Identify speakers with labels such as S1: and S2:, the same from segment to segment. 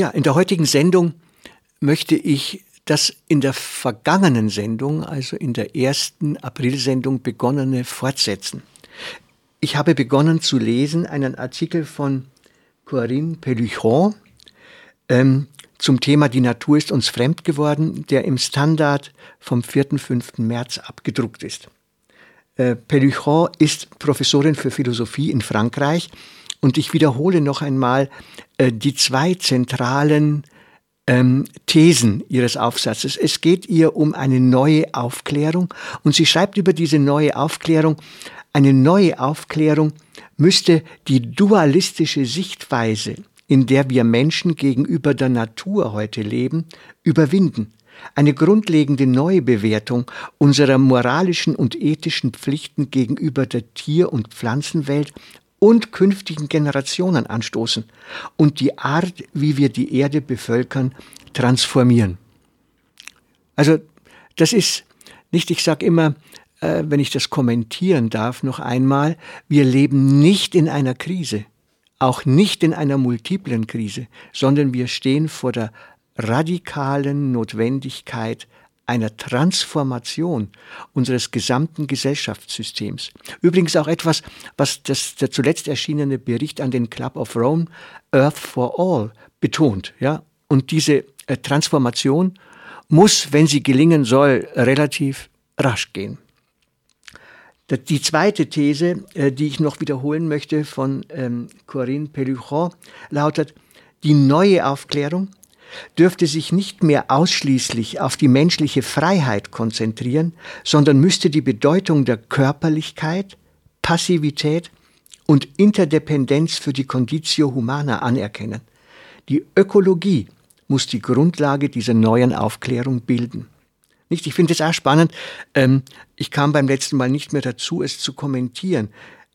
S1: Ja, in der heutigen Sendung möchte ich das in der vergangenen Sendung, also in der ersten Aprilsendung begonnene fortsetzen. Ich habe begonnen zu lesen einen Artikel von Corinne Pelluchon ähm, zum Thema Die Natur ist uns fremd geworden, der im Standard vom 4. 5. März abgedruckt ist. Äh, Pelluchon ist Professorin für Philosophie in Frankreich und ich wiederhole noch einmal die zwei zentralen ähm, Thesen ihres Aufsatzes. Es geht ihr um eine neue Aufklärung und sie schreibt über diese neue Aufklärung, eine neue Aufklärung müsste die dualistische Sichtweise, in der wir Menschen gegenüber der Natur heute leben, überwinden. Eine grundlegende Neubewertung unserer moralischen und ethischen Pflichten gegenüber der Tier- und Pflanzenwelt und künftigen Generationen anstoßen und die Art, wie wir die Erde bevölkern, transformieren. Also das ist nicht, ich sage immer, äh, wenn ich das kommentieren darf, noch einmal, wir leben nicht in einer Krise, auch nicht in einer multiplen Krise, sondern wir stehen vor der radikalen Notwendigkeit einer Transformation unseres gesamten Gesellschaftssystems. Übrigens auch etwas, was das, der zuletzt erschienene Bericht an den Club of Rome, Earth for All, betont. Ja? Und diese äh, Transformation muss, wenn sie gelingen soll, relativ rasch gehen. Die zweite These, äh, die ich noch wiederholen möchte von ähm, Corinne Pelluchon, lautet, die neue Aufklärung dürfte sich nicht mehr ausschließlich auf die menschliche Freiheit konzentrieren, sondern müsste die Bedeutung der Körperlichkeit, Passivität und Interdependenz für die Conditio Humana anerkennen. Die Ökologie muss die Grundlage dieser neuen Aufklärung bilden. Nicht? Ich finde es auch spannend. Ähm, ich kam beim letzten Mal nicht mehr dazu, es zu kommentieren.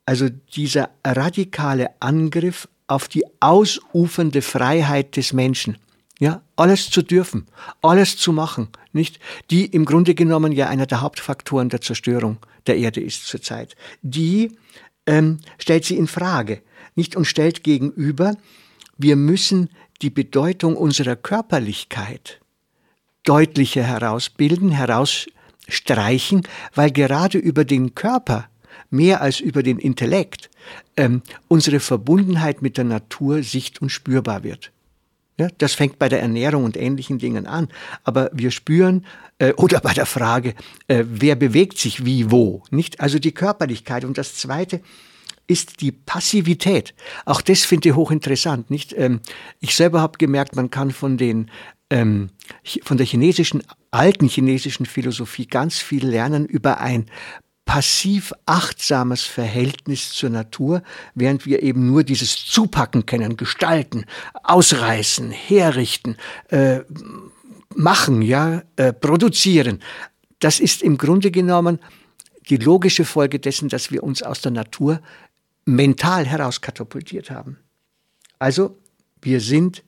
S1: Also dieser radikale Angriff auf die ausufernde Freiheit des Menschen. Ja, alles zu dürfen, alles zu machen, nicht? Die im Grunde genommen ja einer der Hauptfaktoren der Zerstörung der Erde ist zurzeit. Die ähm, stellt sie in Frage, nicht? Und stellt gegenüber, wir müssen die Bedeutung unserer Körperlichkeit deutlicher herausbilden, herausstreichen, weil gerade über den Körper mehr als über den Intellekt ähm, unsere Verbundenheit mit der Natur sicht- und spürbar wird. Ja, das fängt bei der Ernährung und ähnlichen Dingen an. Aber wir spüren, äh, oder bei der Frage, äh, wer bewegt sich wie wo, nicht? Also die Körperlichkeit. Und das Zweite ist die Passivität. Auch das finde ich hochinteressant, nicht? Ähm, ich selber habe gemerkt, man kann von den ähm, von der chinesischen, alten chinesischen Philosophie ganz viel lernen über ein passiv achtsames Verhältnis zur Natur, während wir eben nur dieses Zupacken kennen, gestalten, ausreißen, herrichten, äh, machen, ja, äh, produzieren. Das ist im Grunde genommen die logische Folge dessen, dass wir uns aus der Natur mental herauskatapultiert haben. Also wir sind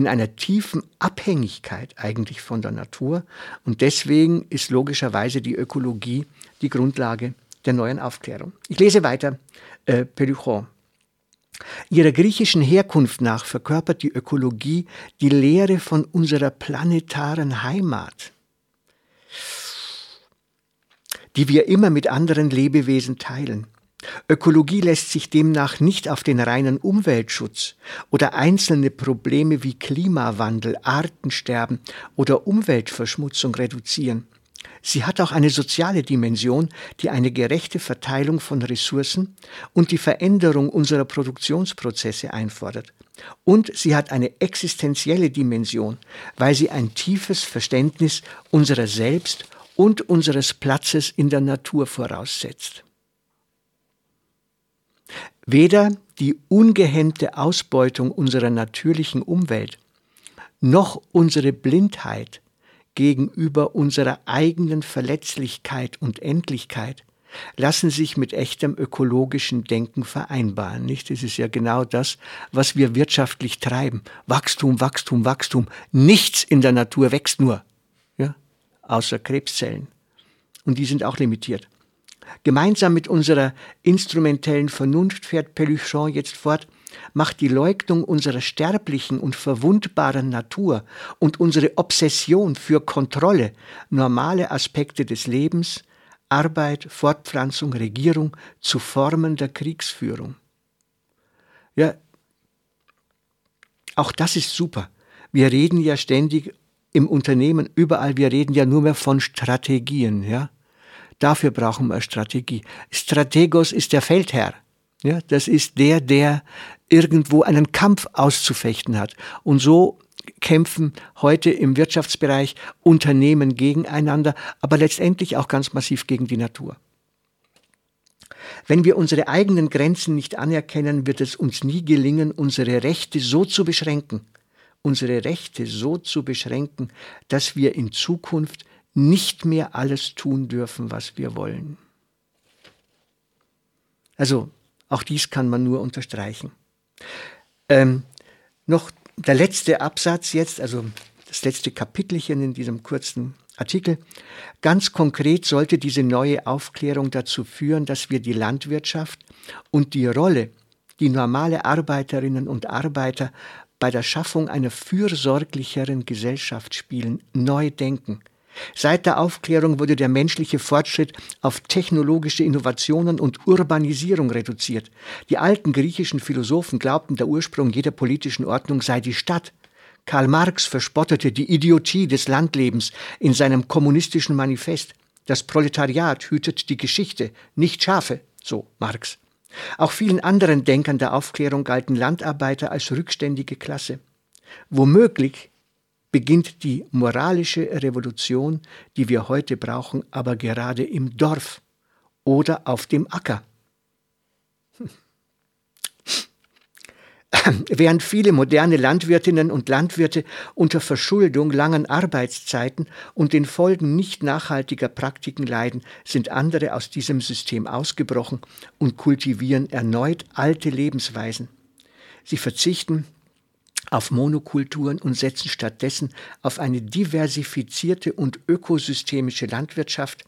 S1: in einer tiefen Abhängigkeit eigentlich von der Natur und deswegen ist logischerweise die Ökologie die Grundlage der neuen Aufklärung. Ich lese weiter äh, Peluchon. Ihrer griechischen Herkunft nach verkörpert die Ökologie die Lehre von unserer planetaren Heimat, die wir immer mit anderen Lebewesen teilen. Ökologie lässt sich demnach nicht auf den reinen Umweltschutz oder einzelne Probleme wie Klimawandel, Artensterben oder Umweltverschmutzung reduzieren. Sie hat auch eine soziale Dimension, die eine gerechte Verteilung von Ressourcen und die Veränderung unserer Produktionsprozesse einfordert. Und sie hat eine existenzielle Dimension, weil sie ein tiefes Verständnis unserer selbst und unseres Platzes in der Natur voraussetzt. Weder die ungehemmte Ausbeutung unserer natürlichen Umwelt noch unsere Blindheit gegenüber unserer eigenen Verletzlichkeit und Endlichkeit lassen sich mit echtem ökologischen Denken vereinbaren. Nicht? Das ist ja genau das, was wir wirtschaftlich treiben. Wachstum, Wachstum, Wachstum. Nichts in der Natur wächst nur, ja? außer Krebszellen. Und die sind auch limitiert. Gemeinsam mit unserer instrumentellen Vernunft fährt Peluchon jetzt fort, macht die Leugnung unserer sterblichen und verwundbaren Natur und unsere Obsession für Kontrolle normale Aspekte des Lebens, Arbeit, Fortpflanzung, Regierung zu Formen der Kriegsführung. Ja, auch das ist super. Wir reden ja ständig im Unternehmen, überall, wir reden ja nur mehr von Strategien, ja. Dafür brauchen wir Strategie. Strategos ist der Feldherr. Ja, das ist der, der irgendwo einen Kampf auszufechten hat. Und so kämpfen heute im Wirtschaftsbereich Unternehmen gegeneinander, aber letztendlich auch ganz massiv gegen die Natur. Wenn wir unsere eigenen Grenzen nicht anerkennen, wird es uns nie gelingen, unsere Rechte so zu beschränken, unsere Rechte so zu beschränken, dass wir in Zukunft nicht mehr alles tun dürfen, was wir wollen. Also auch dies kann man nur unterstreichen. Ähm, noch der letzte Absatz jetzt, also das letzte Kapitelchen in diesem kurzen Artikel. Ganz konkret sollte diese neue Aufklärung dazu führen, dass wir die Landwirtschaft und die Rolle, die normale Arbeiterinnen und Arbeiter bei der Schaffung einer fürsorglicheren Gesellschaft spielen, neu denken. Seit der Aufklärung wurde der menschliche Fortschritt auf technologische Innovationen und Urbanisierung reduziert. Die alten griechischen Philosophen glaubten, der Ursprung jeder politischen Ordnung sei die Stadt. Karl Marx verspottete die Idiotie des Landlebens in seinem kommunistischen Manifest. Das Proletariat hütet die Geschichte, nicht Schafe, so Marx. Auch vielen anderen Denkern der Aufklärung galten Landarbeiter als rückständige Klasse. Womöglich beginnt die moralische Revolution, die wir heute brauchen, aber gerade im Dorf oder auf dem Acker. Während viele moderne Landwirtinnen und Landwirte unter Verschuldung, langen Arbeitszeiten und den Folgen nicht nachhaltiger Praktiken leiden, sind andere aus diesem System ausgebrochen und kultivieren erneut alte Lebensweisen. Sie verzichten auf Monokulturen und setzen stattdessen auf eine diversifizierte und ökosystemische Landwirtschaft.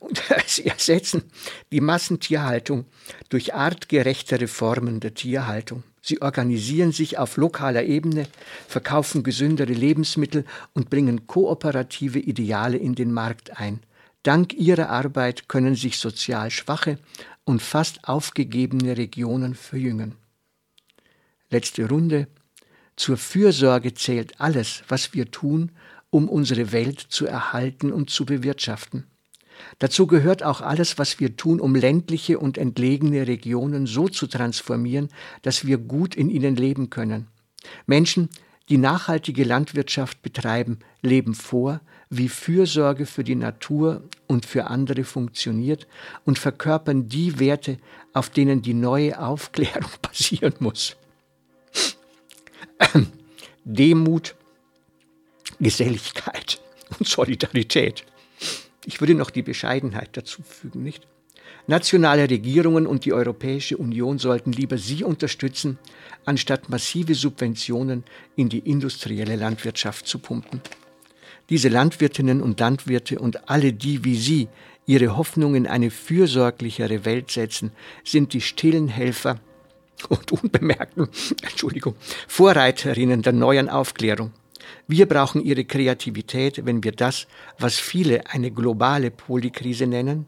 S1: Und sie ersetzen die Massentierhaltung durch artgerechtere Formen der Tierhaltung. Sie organisieren sich auf lokaler Ebene, verkaufen gesündere Lebensmittel und bringen kooperative Ideale in den Markt ein. Dank ihrer Arbeit können sich sozial schwache und fast aufgegebene Regionen verjüngen. Letzte Runde. Zur Fürsorge zählt alles, was wir tun, um unsere Welt zu erhalten und zu bewirtschaften. Dazu gehört auch alles, was wir tun, um ländliche und entlegene Regionen so zu transformieren, dass wir gut in ihnen leben können. Menschen, die nachhaltige Landwirtschaft betreiben, leben vor, wie Fürsorge für die Natur und für andere funktioniert und verkörpern die Werte, auf denen die neue Aufklärung basieren muss. Demut, Geselligkeit und Solidarität. Ich würde noch die Bescheidenheit dazu fügen, nicht? Nationale Regierungen und die Europäische Union sollten lieber sie unterstützen, anstatt massive Subventionen in die industrielle Landwirtschaft zu pumpen. Diese Landwirtinnen und Landwirte und alle die wie sie ihre Hoffnung in eine fürsorglichere Welt setzen, sind die stillen Helfer und unbemerkten, Entschuldigung, Vorreiterinnen der neuen Aufklärung. Wir brauchen ihre Kreativität, wenn wir das, was viele eine globale Polykrise nennen,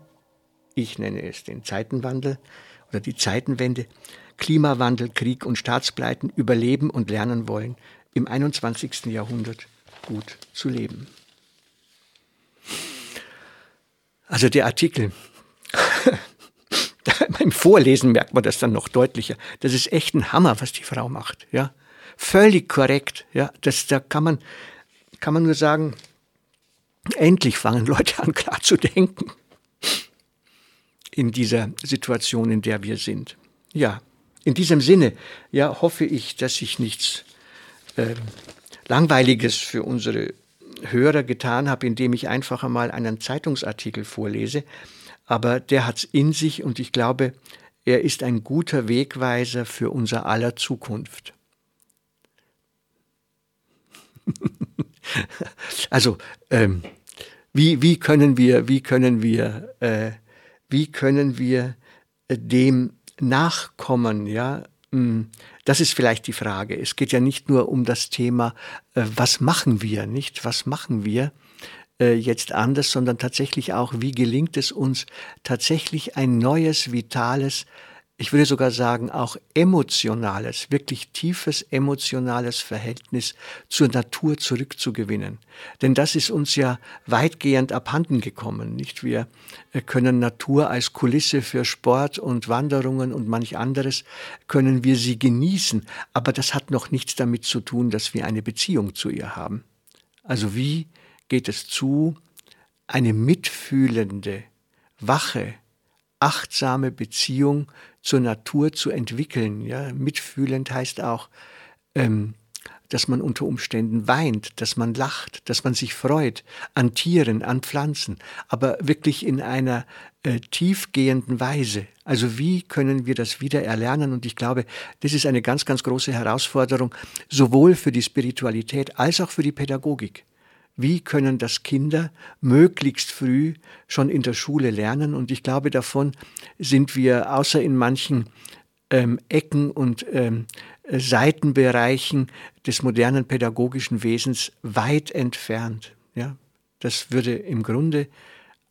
S1: ich nenne es den Zeitenwandel oder die Zeitenwende, Klimawandel, Krieg und Staatspleiten überleben und lernen wollen, im 21. Jahrhundert gut zu leben. Also der Artikel beim Vorlesen merkt man das dann noch deutlicher. Das ist echt ein Hammer, was die Frau macht, ja. Völlig korrekt, ja. Das, da kann man, kann man nur sagen, endlich fangen Leute an, klar zu denken. In dieser Situation, in der wir sind. Ja, in diesem Sinne, ja, hoffe ich, dass ich nichts äh, Langweiliges für unsere Hörer getan habe, indem ich einfach einmal einen Zeitungsartikel vorlese. Aber der hat's in sich und ich glaube, er ist ein guter Wegweiser für unser aller Zukunft. also, ähm, wie, wie können wir, wie können wir, äh, wie können wir dem nachkommen, ja? Hm, das ist vielleicht die Frage. Es geht ja nicht nur um das Thema, äh, was machen wir, nicht? Was machen wir äh, jetzt anders, sondern tatsächlich auch, wie gelingt es uns, tatsächlich ein neues, vitales, ich würde sogar sagen, auch emotionales, wirklich tiefes emotionales Verhältnis zur Natur zurückzugewinnen. Denn das ist uns ja weitgehend abhanden gekommen, nicht? Wir können Natur als Kulisse für Sport und Wanderungen und manch anderes, können wir sie genießen. Aber das hat noch nichts damit zu tun, dass wir eine Beziehung zu ihr haben. Also wie geht es zu, eine mitfühlende, wache, achtsame Beziehung zur Natur zu entwickeln. Ja, mitfühlend heißt auch, ähm, dass man unter Umständen weint, dass man lacht, dass man sich freut an Tieren, an Pflanzen, aber wirklich in einer äh, tiefgehenden Weise. Also wie können wir das wieder erlernen? Und ich glaube, das ist eine ganz, ganz große Herausforderung, sowohl für die Spiritualität als auch für die Pädagogik wie können das Kinder möglichst früh schon in der Schule lernen. Und ich glaube, davon sind wir außer in manchen ähm, Ecken und ähm, Seitenbereichen des modernen pädagogischen Wesens weit entfernt. Ja, das würde im Grunde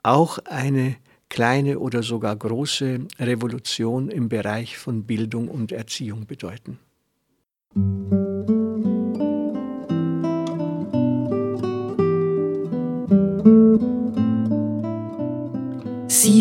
S1: auch eine kleine oder sogar große Revolution im Bereich von Bildung und Erziehung bedeuten.